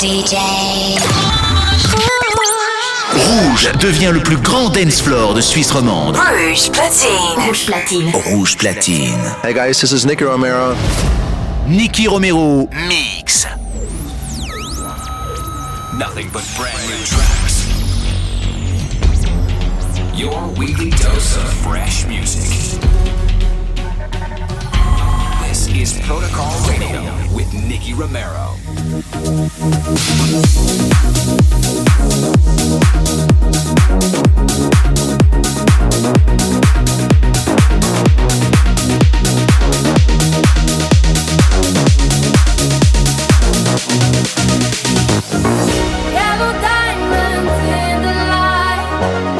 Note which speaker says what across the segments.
Speaker 1: DJ.
Speaker 2: Rouge devient le plus grand dance floor de Suisse romande.
Speaker 1: Rouge platine. Rouge platine.
Speaker 2: Rouge platine.
Speaker 3: Hey guys, this is Nicky Romero.
Speaker 2: Nicky Romero mix.
Speaker 4: Nothing but brand new tracks. Your weekly dose of fresh music. Is Protocol Radio with Nicky Romero.
Speaker 5: Yellow diamonds in the light,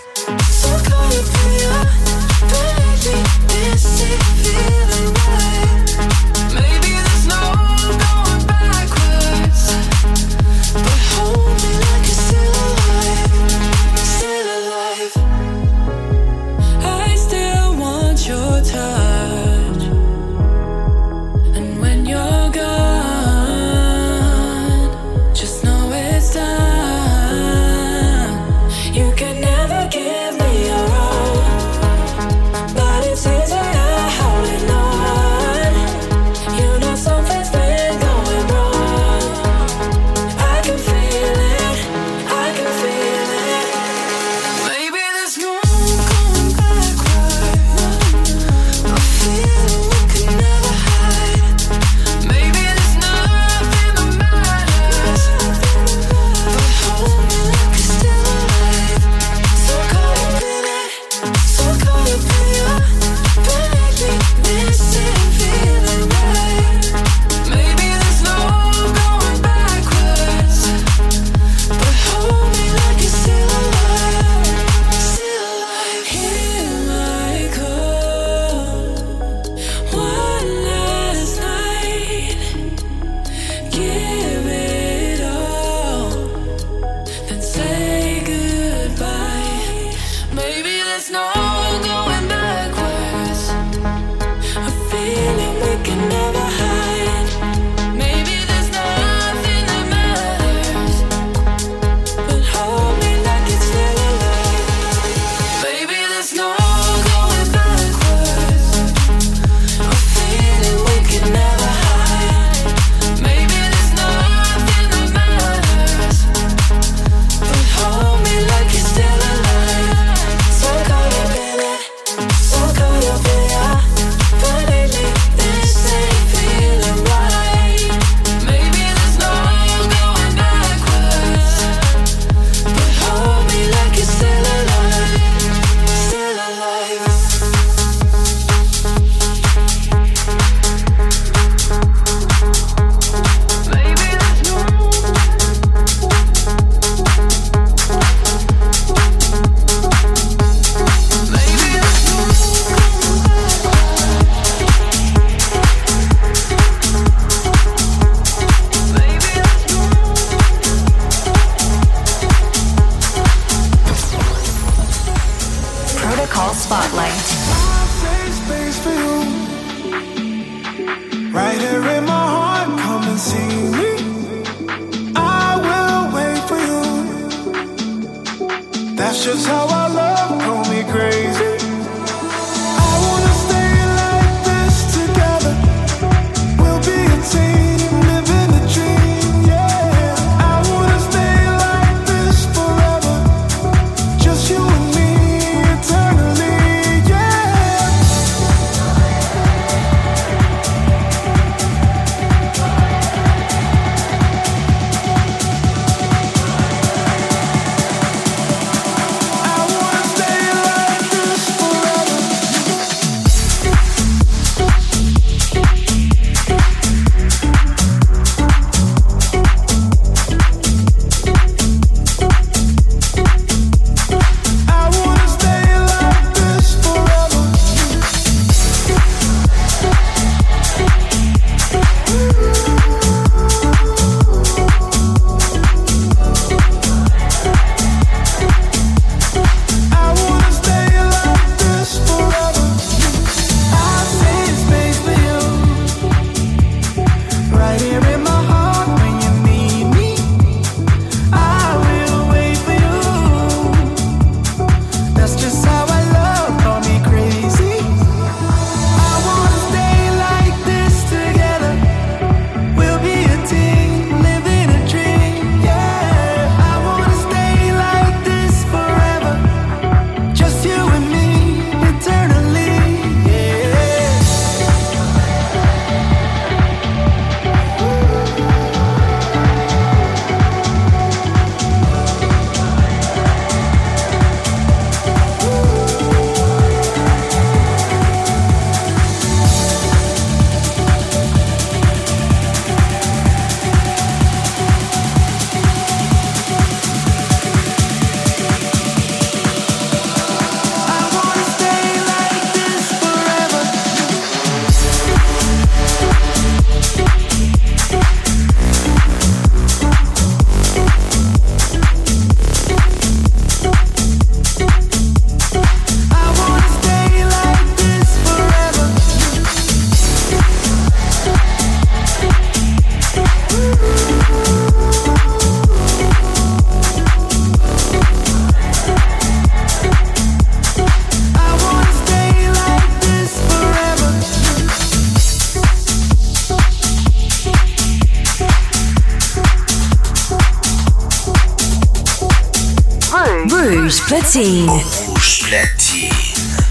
Speaker 5: Platine.
Speaker 4: Rouge platine.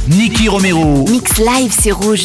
Speaker 4: Nicky Romero.
Speaker 5: Mix live, c'est rouge.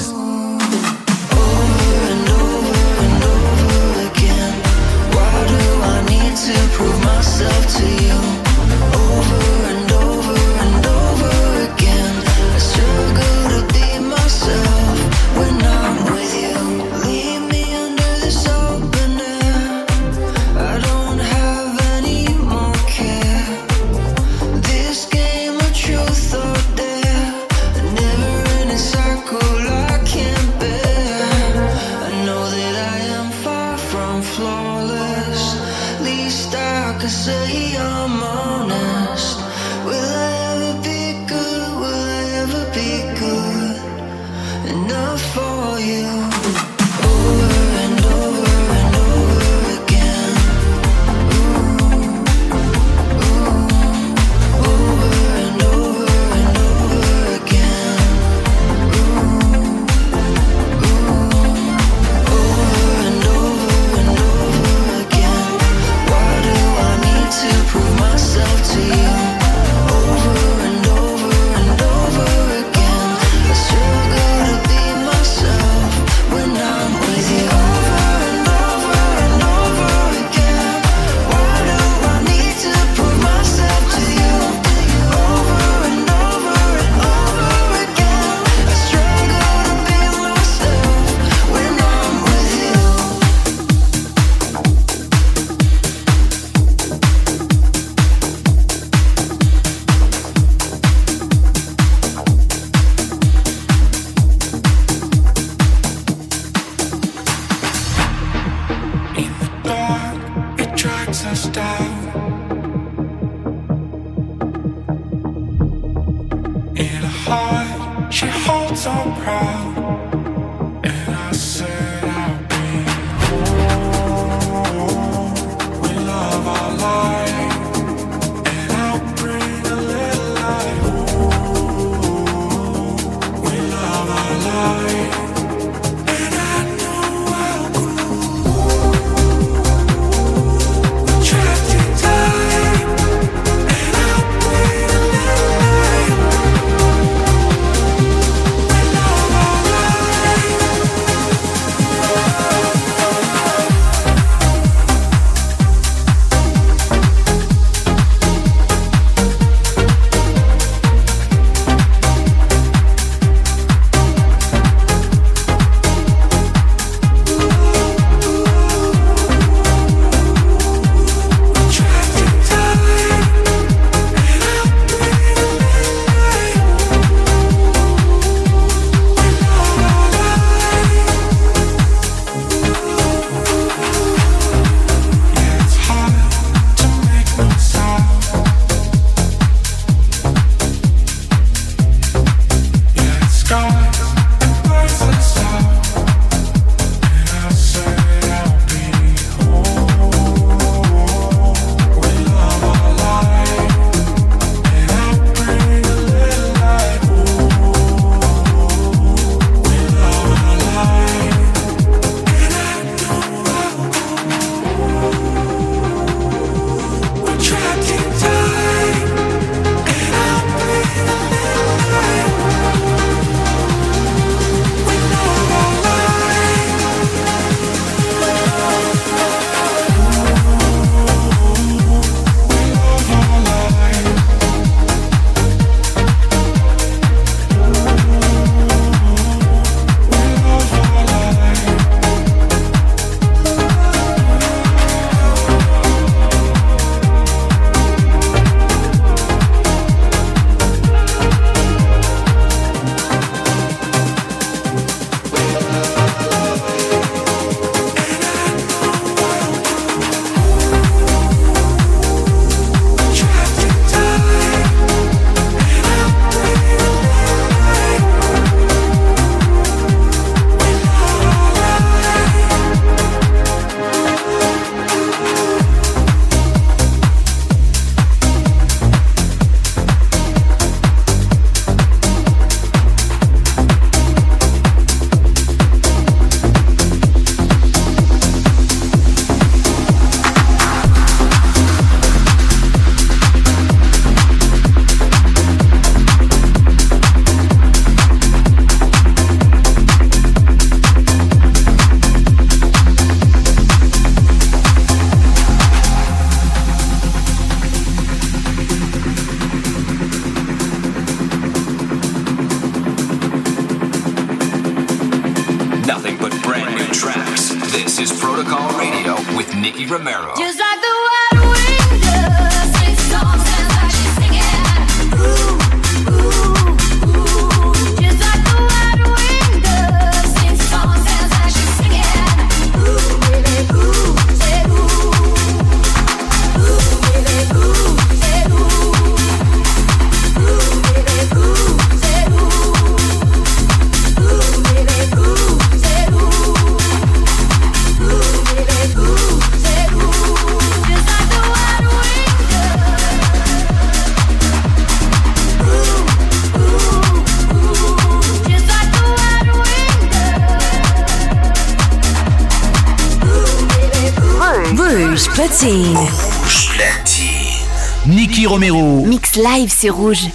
Speaker 5: Live, c'est rouge.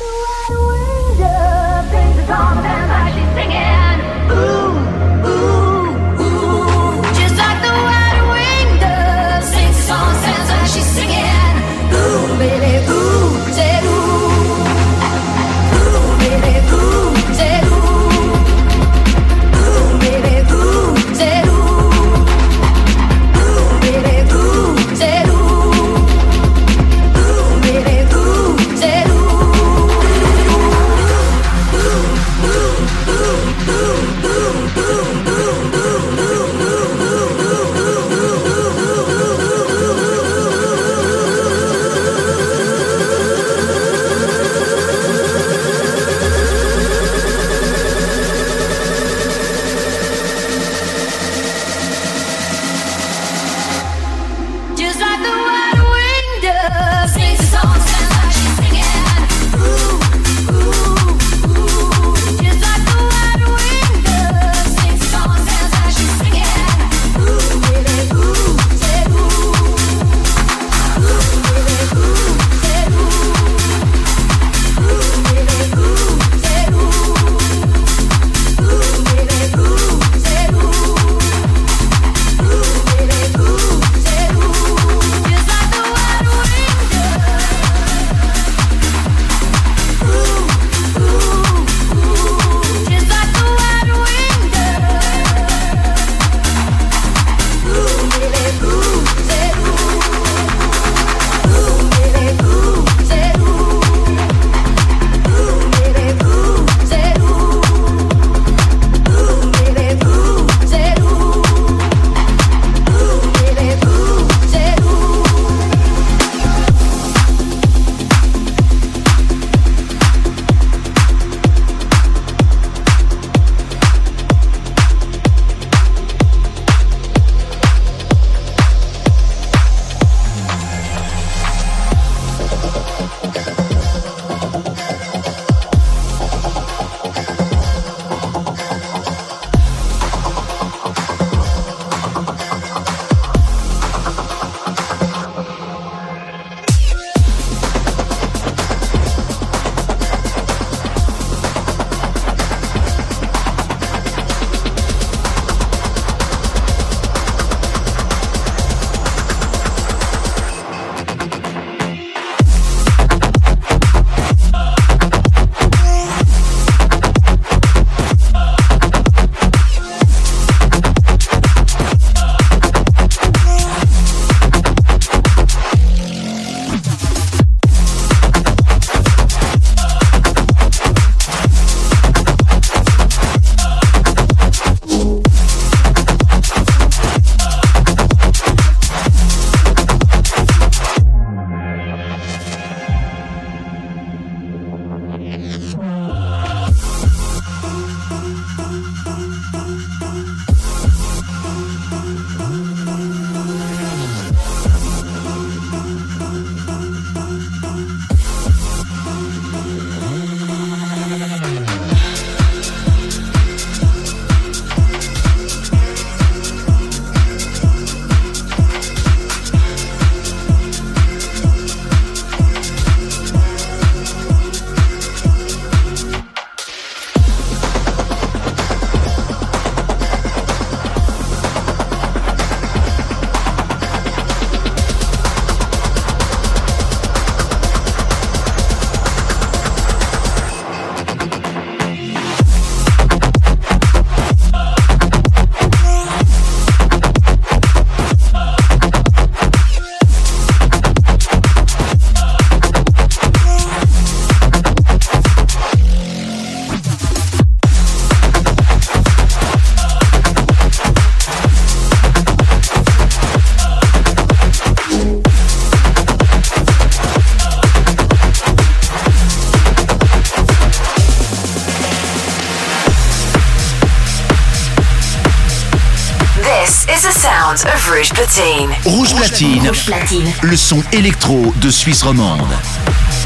Speaker 1: Platine.
Speaker 2: Rouge Platine. Le son électro de Suisse romande.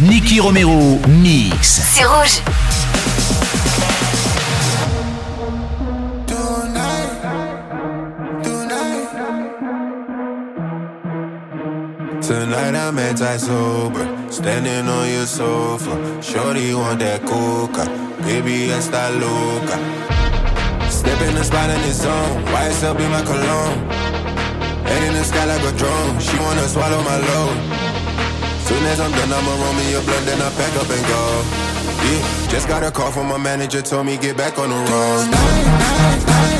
Speaker 2: Nicky Romero mix.
Speaker 1: C'est rouge.
Speaker 6: Tonight I'm anti-sober, standing on your sofa. Shorty want that coca, baby está loca. Step in the spot in my cologne? Head in the sky like a drone, she wanna swallow my load. Soon as I'm done, I'ma roll me a blunt, then I pack up and go. Yeah, just got a call from my manager, told me get back on the road.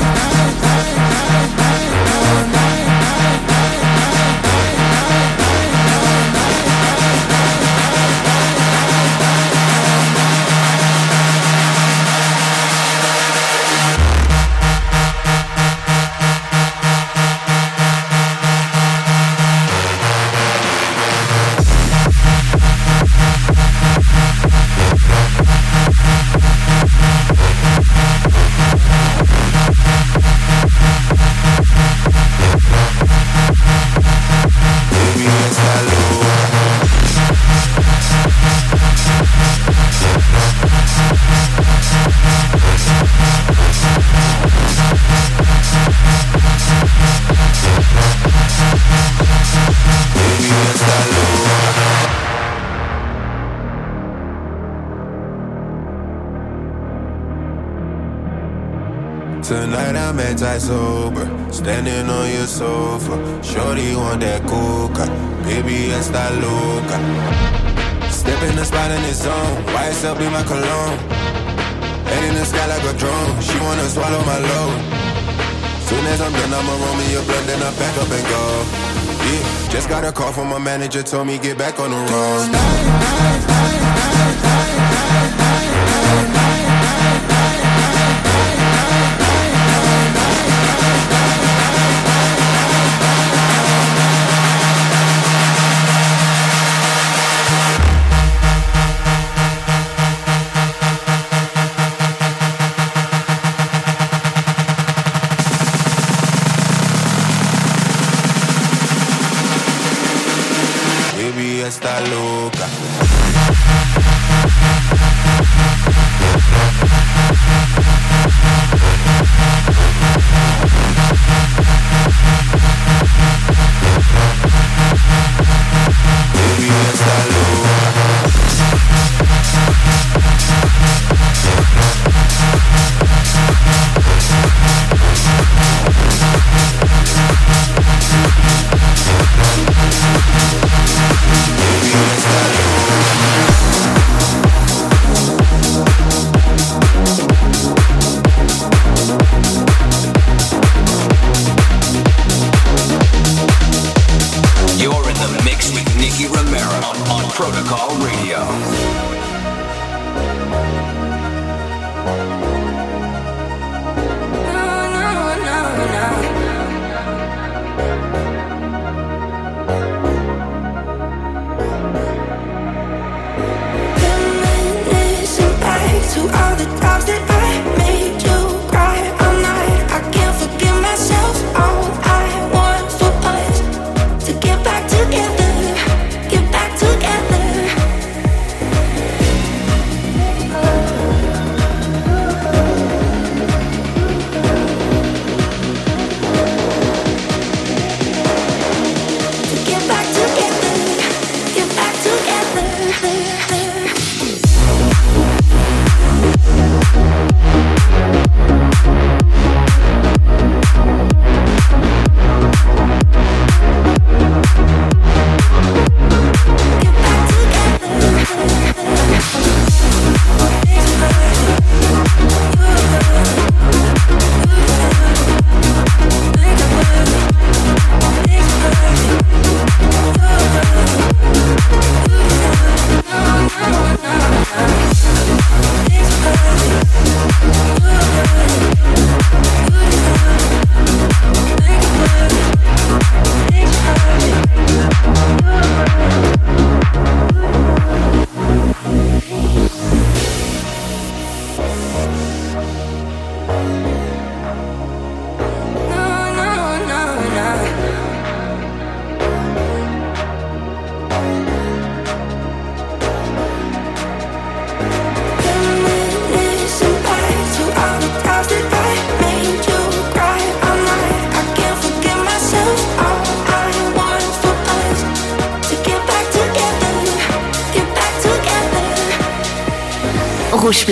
Speaker 6: Manager, told me get back on the road.